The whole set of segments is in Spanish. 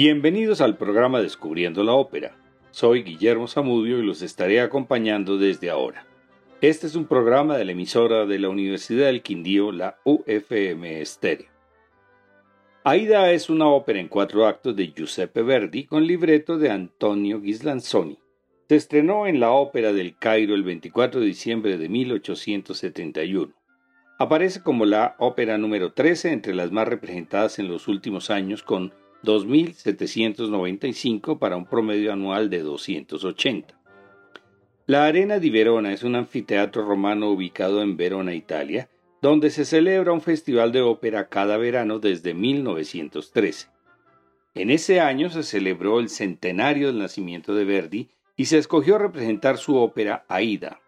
Bienvenidos al programa Descubriendo la Ópera. Soy Guillermo Zamudio y los estaré acompañando desde ahora. Este es un programa de la emisora de la Universidad del Quindío, la UFM Estéreo. Aida es una ópera en cuatro actos de Giuseppe Verdi con libreto de Antonio Ghislanzoni. Se estrenó en la Ópera del Cairo el 24 de diciembre de 1871. Aparece como la ópera número 13 entre las más representadas en los últimos años con 2.795 para un promedio anual de 280. La Arena di Verona es un anfiteatro romano ubicado en Verona, Italia, donde se celebra un festival de ópera cada verano desde 1913. En ese año se celebró el centenario del nacimiento de Verdi y se escogió representar su ópera Aida.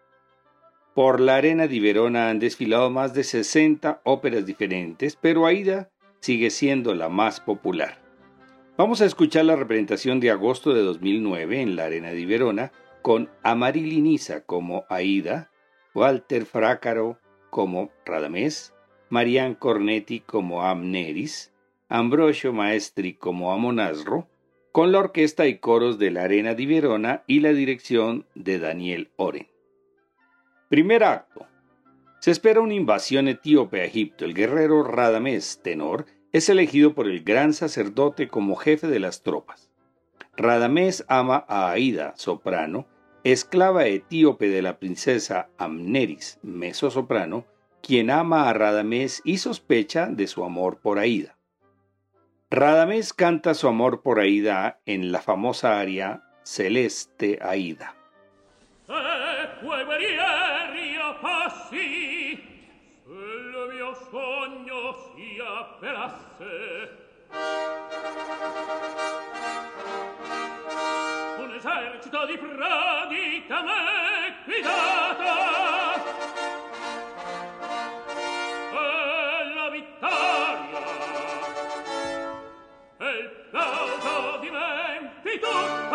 Por la Arena di Verona han desfilado más de 60 óperas diferentes, pero Aida sigue siendo la más popular. Vamos a escuchar la representación de agosto de 2009 en la Arena de Verona con Amarili Nisa como Aida, Walter Frácaro como Radamés, Marian Cornetti como Amneris, Ambrosio Maestri como Amonasro, con la orquesta y coros de la Arena de Verona y la dirección de Daniel Oren. Primer acto. Se espera una invasión etíope a Egipto. El guerrero Radamés, tenor, es elegido por el gran sacerdote como jefe de las tropas. Radamés ama a Aida, soprano, esclava etíope de la princesa Amneris, soprano, quien ama a Radamés y sospecha de su amor por Aida. Radamés canta su amor por Aida en la famosa aria Celeste Aida. velasse. Un esercito di prodi da me guidata e la vittoria. E il plauso di me di tutti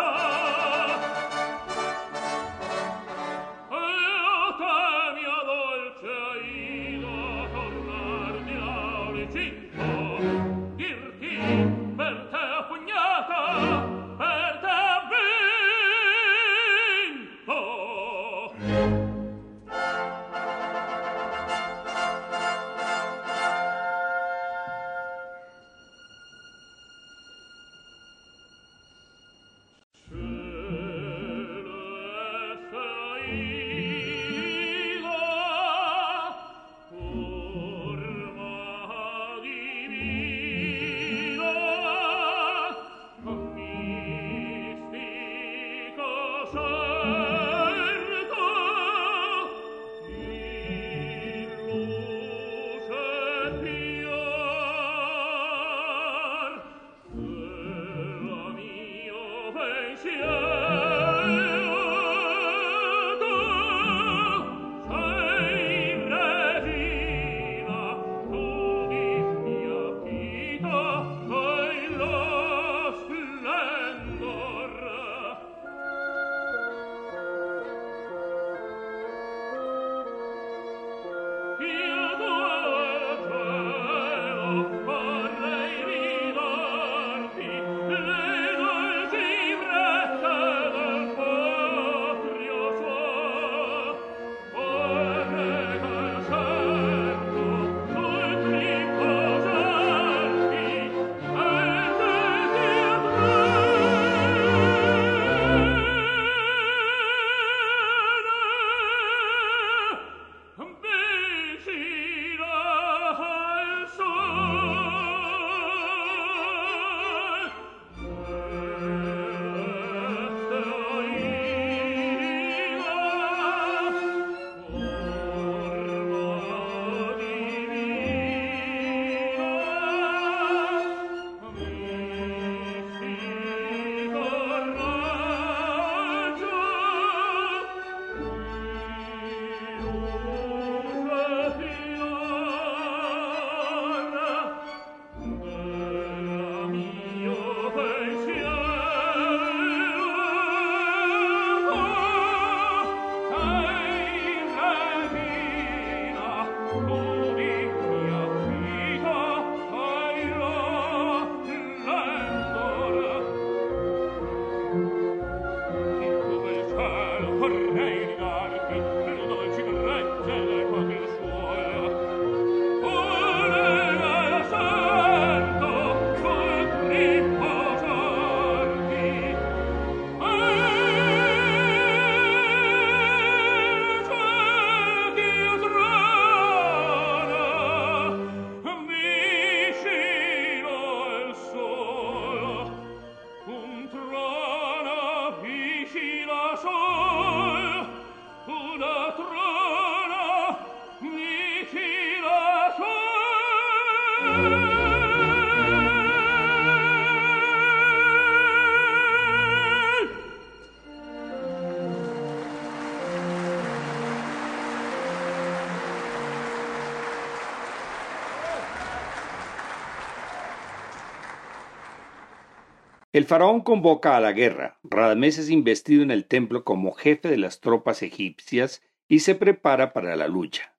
El faraón convoca a la guerra. Radamés es investido en el templo como jefe de las tropas egipcias y se prepara para la lucha.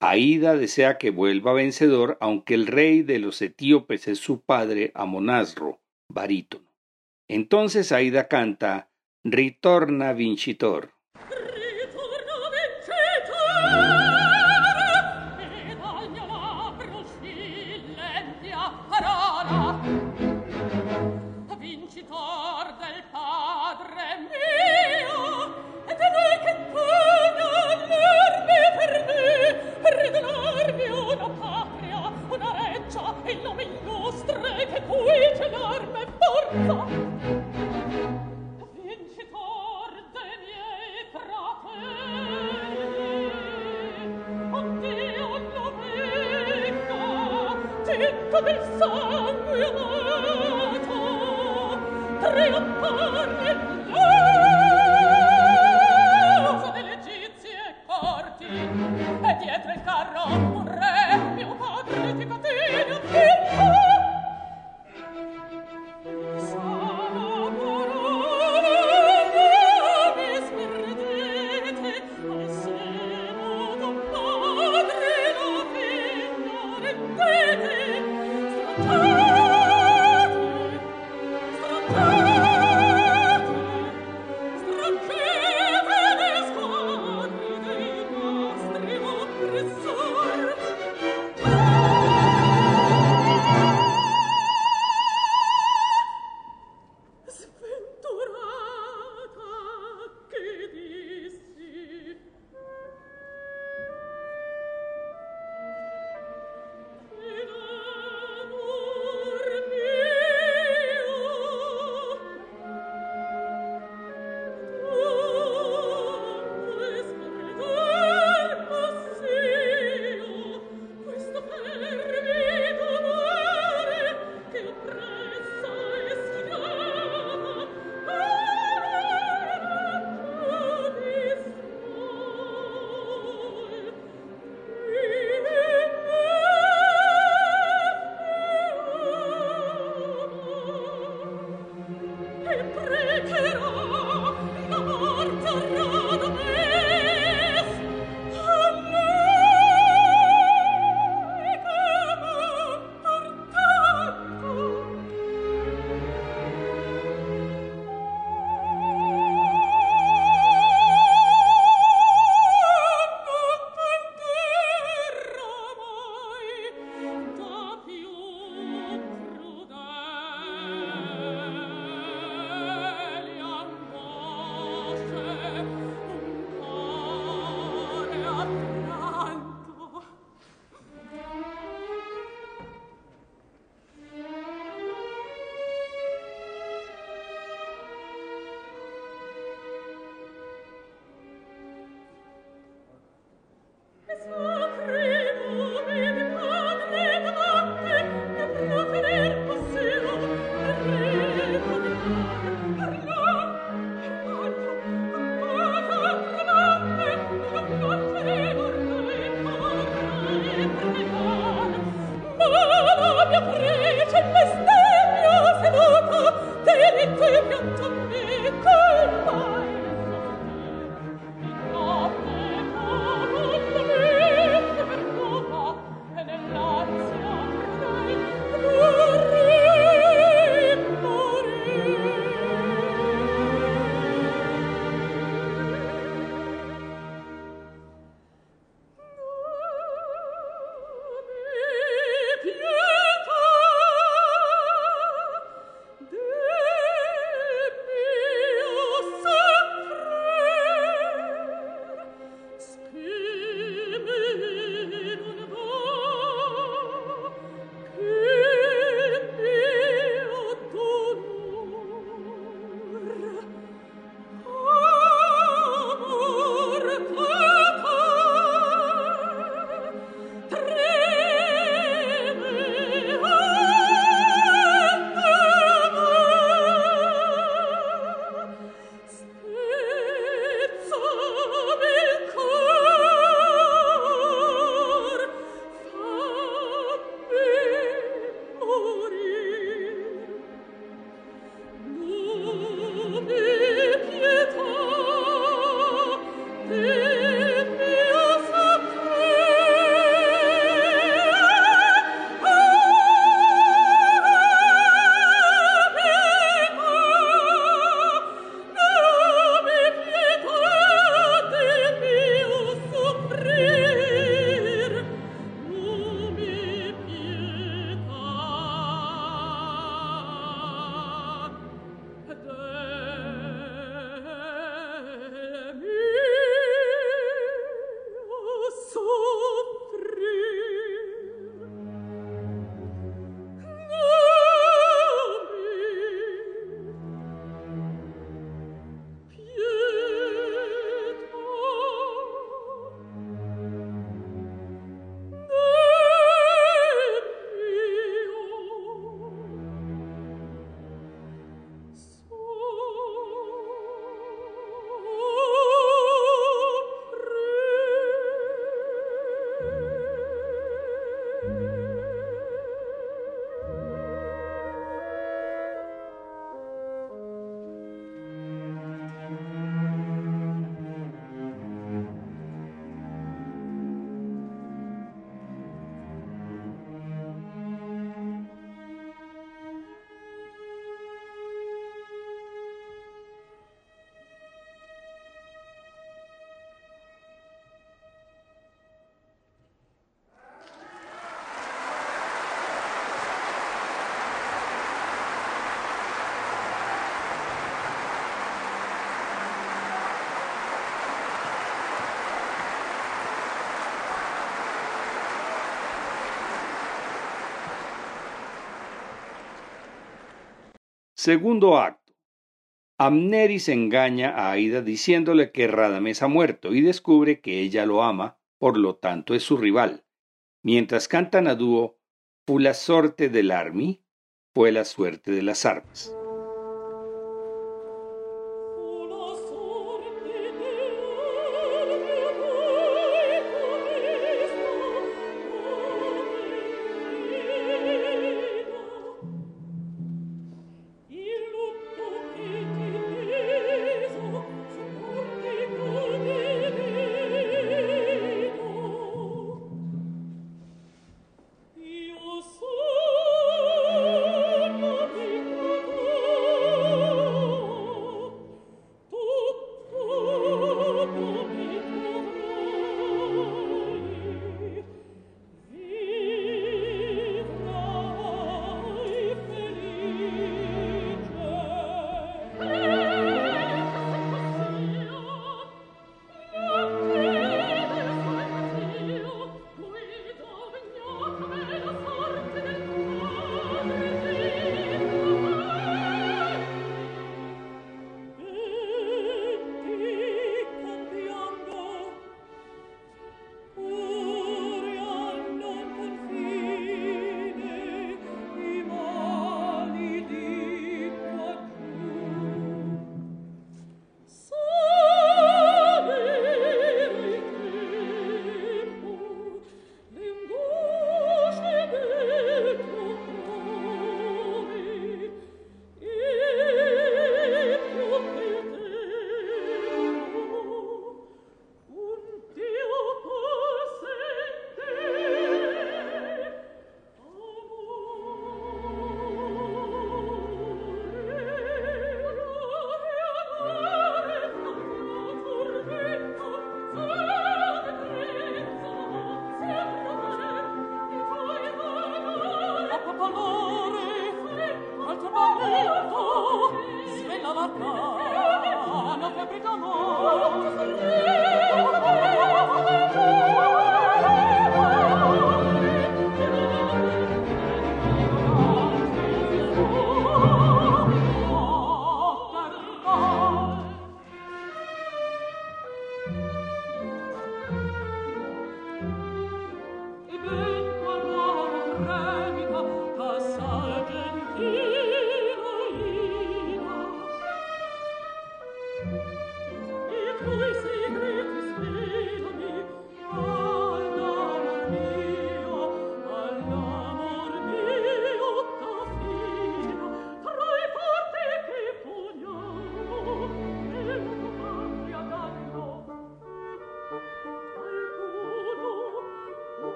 Aida desea que vuelva vencedor, aunque el rey de los etíopes es su padre Amonasro, barítono. Entonces Aida canta Ritorna vincitor. Segundo acto. Amneris engaña a Aida diciéndole que Radames ha muerto y descubre que ella lo ama, por lo tanto es su rival. Mientras cantan a dúo, fu la sorte del armi, fue la suerte de las armas.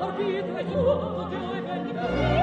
orbita io, te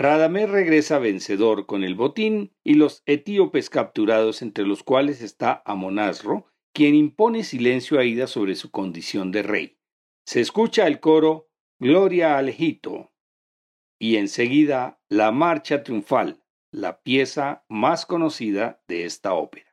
Radamés regresa vencedor con el botín y los etíopes capturados, entre los cuales está Amonasro, quien impone silencio a Ida sobre su condición de rey. Se escucha el coro Gloria al Egipto y enseguida la marcha triunfal, la pieza más conocida de esta ópera.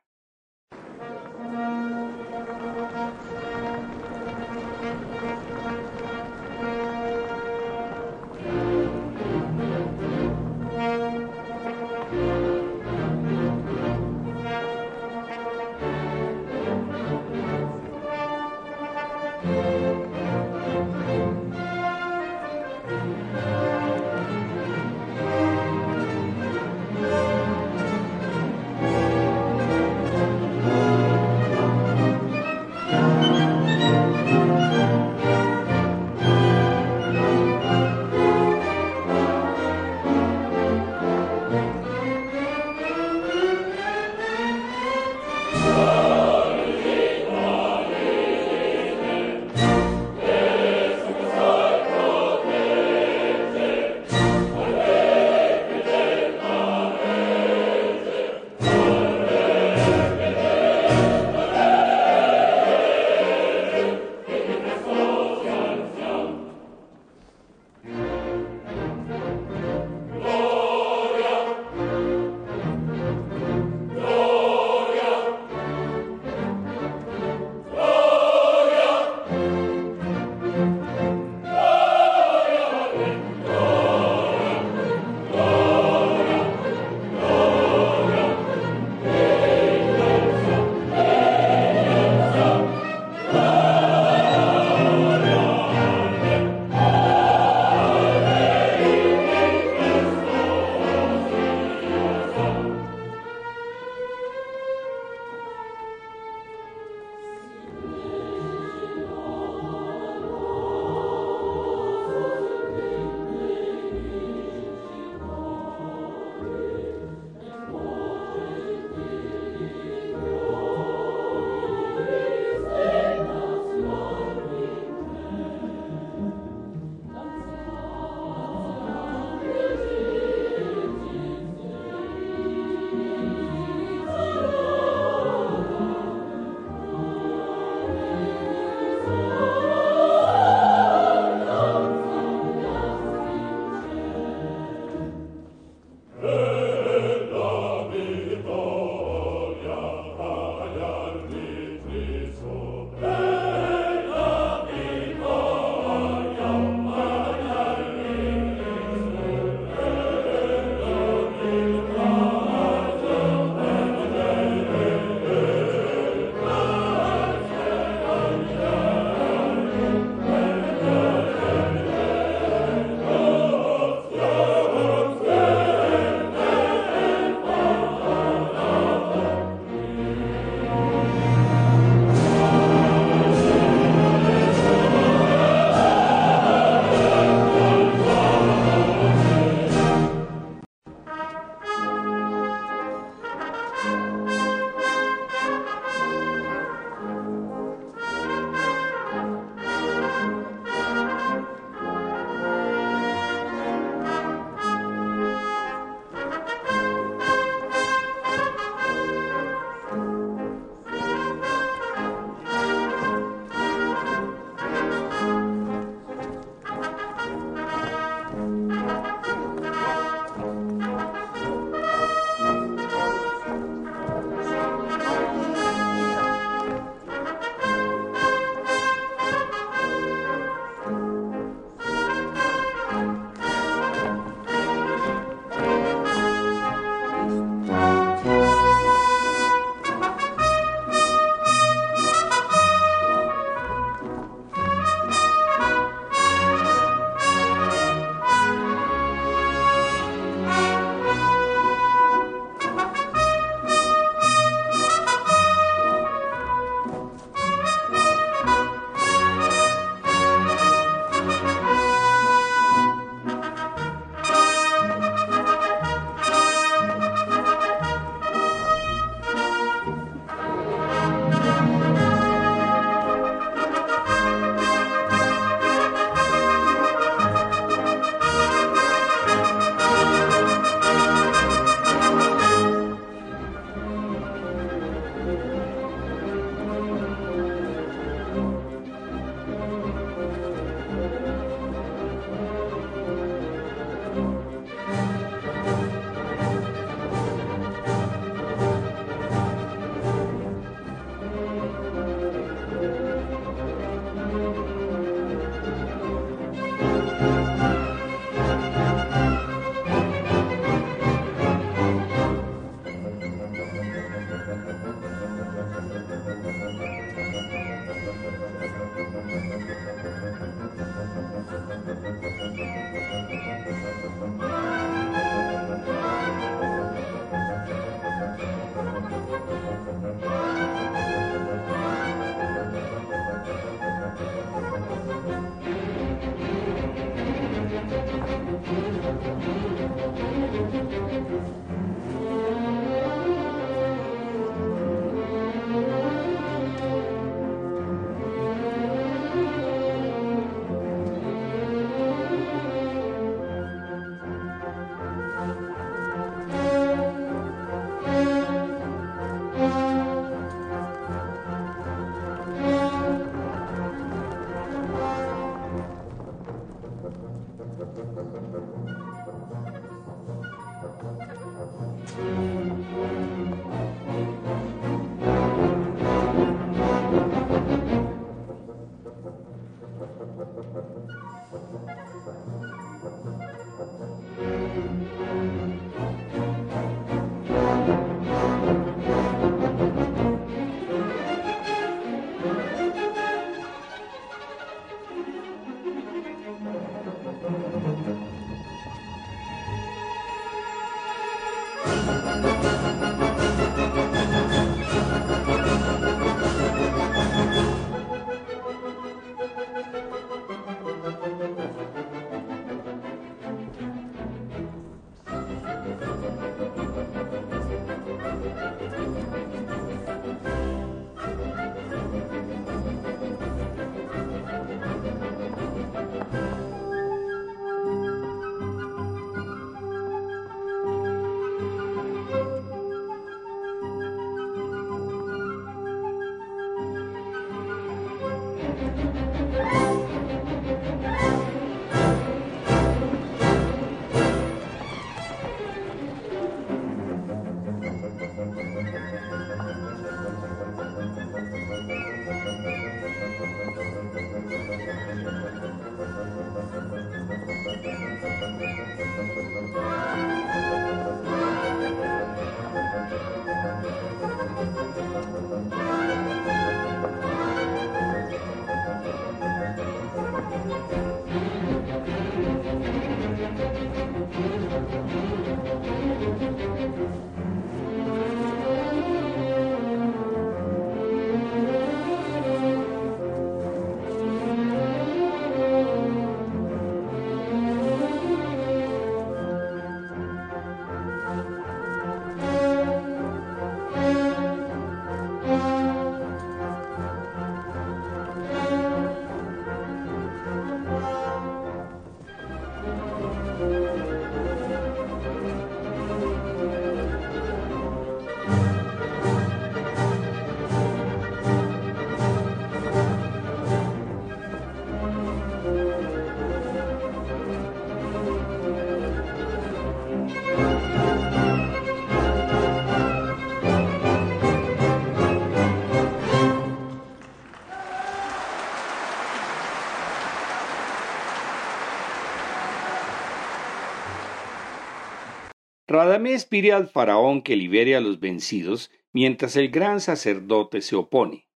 Radamés pide al faraón que libere a los vencidos mientras el gran sacerdote se opone.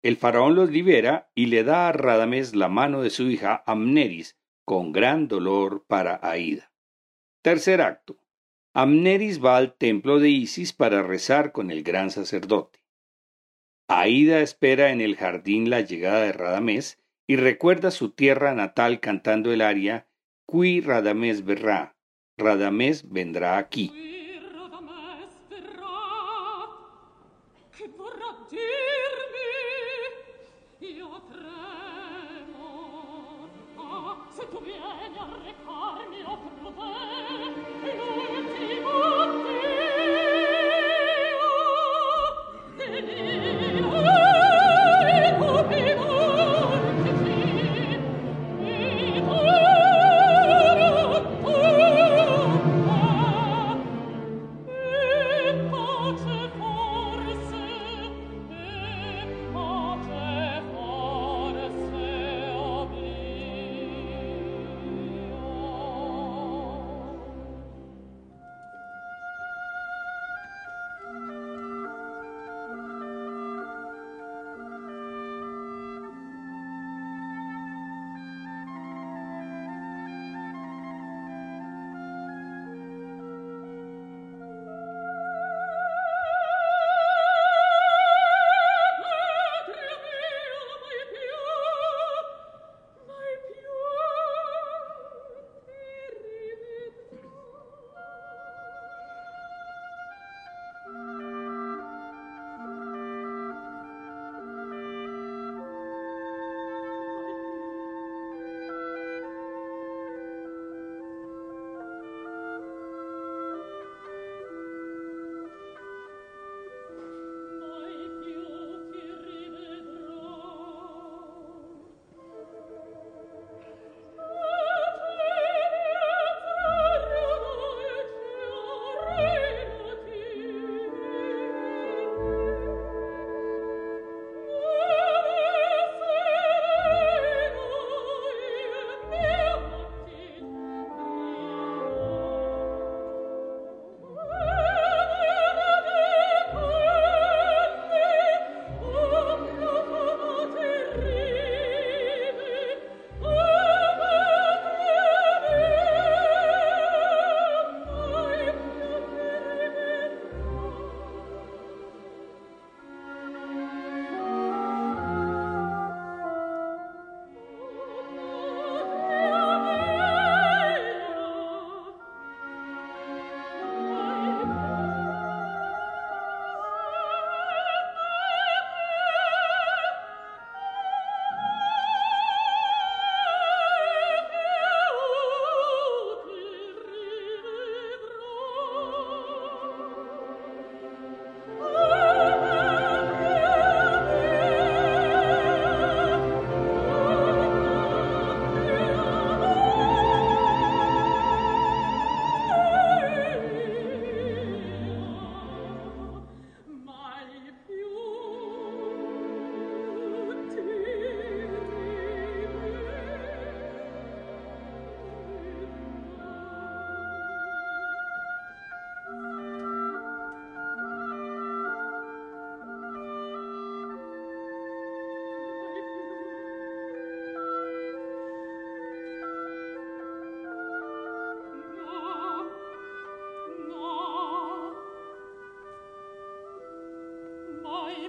El faraón los libera y le da a Radamés la mano de su hija Amneris con gran dolor para Aida. Tercer acto. Amneris va al templo de Isis para rezar con el gran sacerdote. Aida espera en el jardín la llegada de Radamés y recuerda su tierra natal cantando el aria Qui Radamés verrá, Radamés vendrá aquí. Oh,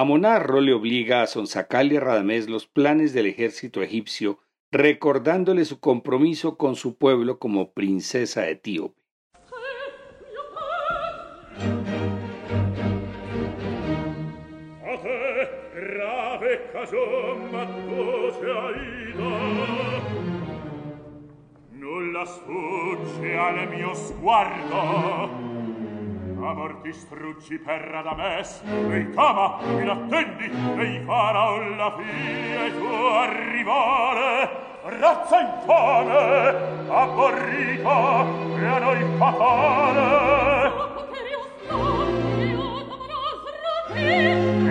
Amonarro le obliga a sonsacarle a Radamés los planes del ejército egipcio, recordándole su compromiso con su pueblo como princesa etíope. distruggi per Adames ricama in attendi dei faraon la fine tua rivale razza infame abborrita e a noi fatale.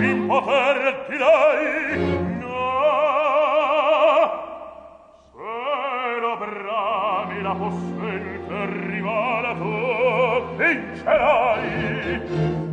In poter ti dai vincerai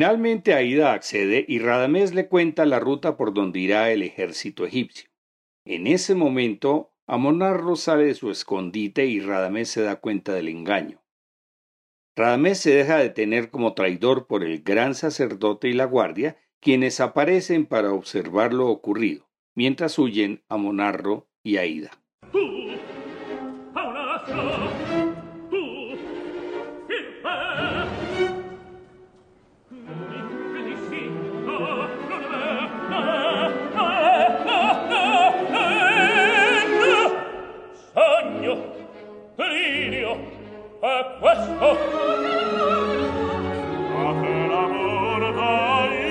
Finalmente Aida accede y Radamés le cuenta la ruta por donde irá el ejército egipcio. En ese momento, Amonarro sale de su escondite y Radamés se da cuenta del engaño. Radamés se deja detener como traidor por el gran sacerdote y la guardia, quienes aparecen para observar lo ocurrido, mientras huyen Amonarro y Aida. bagno delirio è questo. Ma che l'amor dai.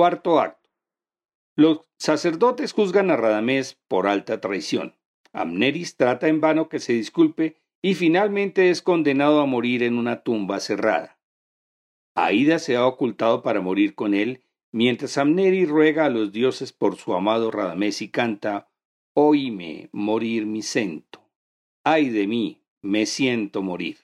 Cuarto acto. Los sacerdotes juzgan a Radamés por alta traición. Amneris trata en vano que se disculpe y finalmente es condenado a morir en una tumba cerrada. Aida se ha ocultado para morir con él, mientras Amneris ruega a los dioses por su amado Radamés y canta Oíme morir mi cento. Ay de mí, me siento morir.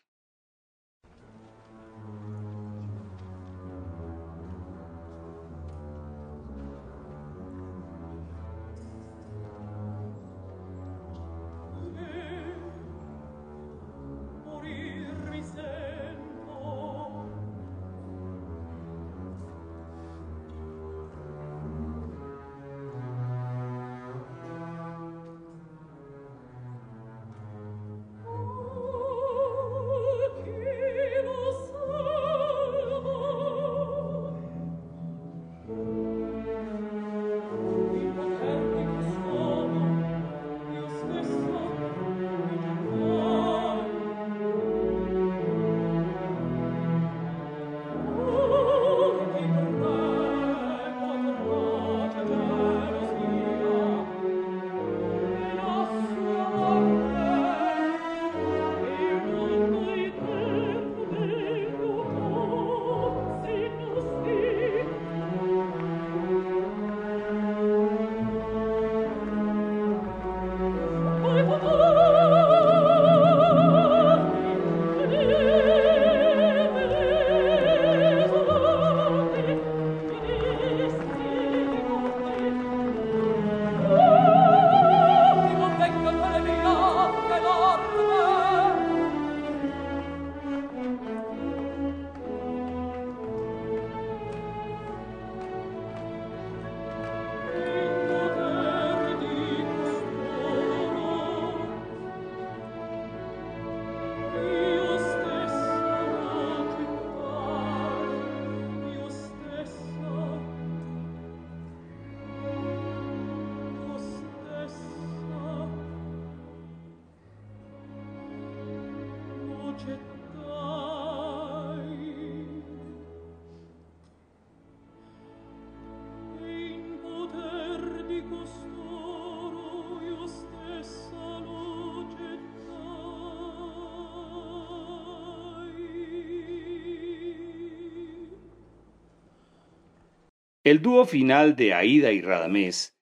El dúo final de Aida y Radamés,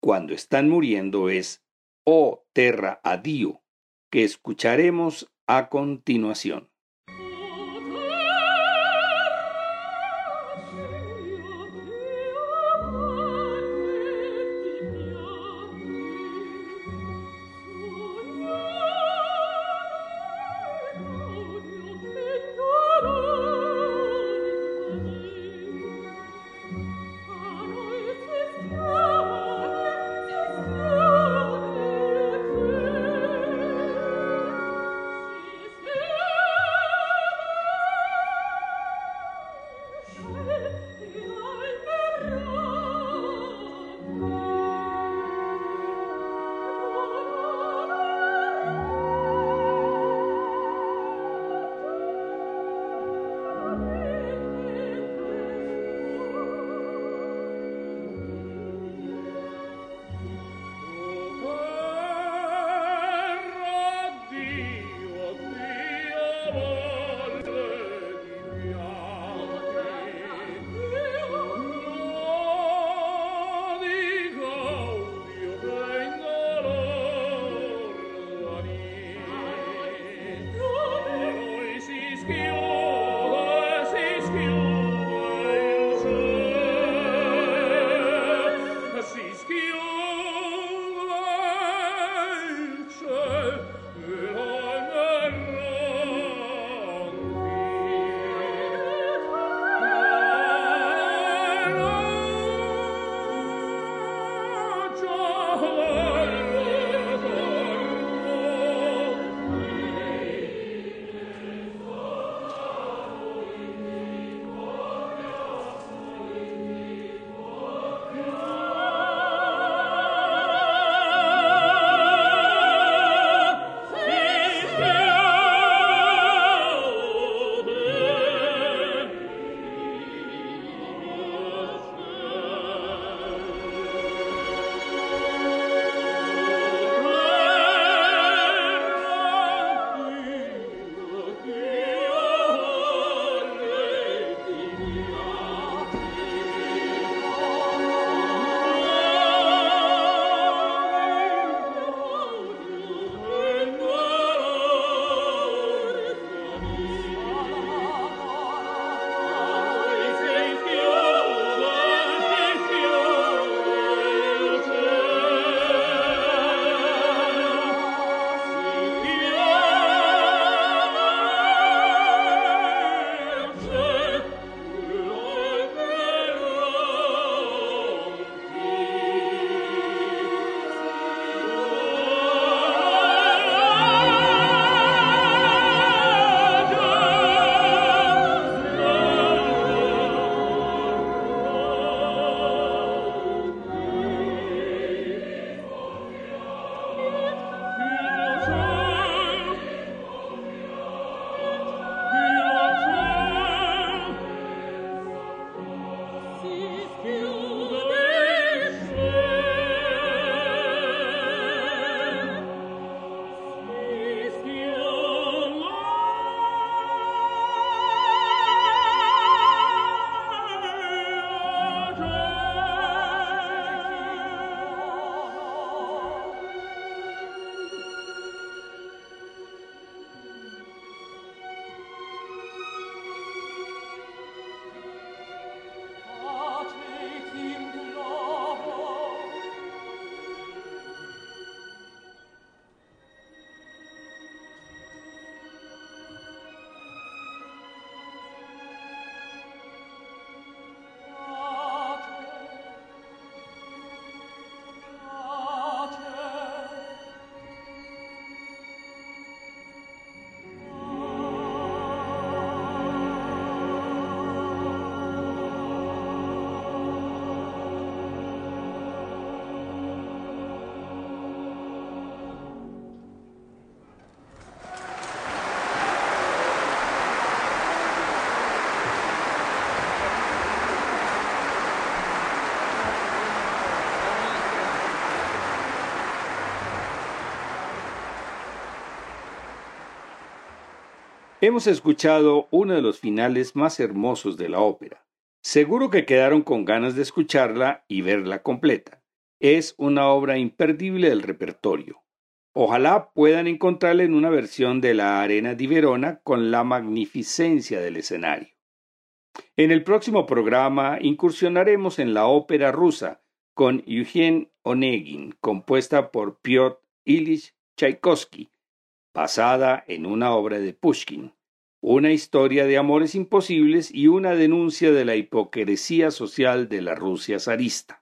cuando están muriendo, es O Terra Adio, que escucharemos a continuación. Hemos escuchado uno de los finales más hermosos de la ópera, Seguro que quedaron con ganas de escucharla y verla completa. Es una obra imperdible del repertorio. Ojalá puedan encontrarla en una versión de la Arena di Verona con la magnificencia del escenario. En el próximo programa incursionaremos en la ópera rusa con Eugene Onegin, compuesta por Piotr Ilyich Tchaikovsky, basada en una obra de Pushkin una historia de amores imposibles y una denuncia de la hipocresía social de la Rusia zarista.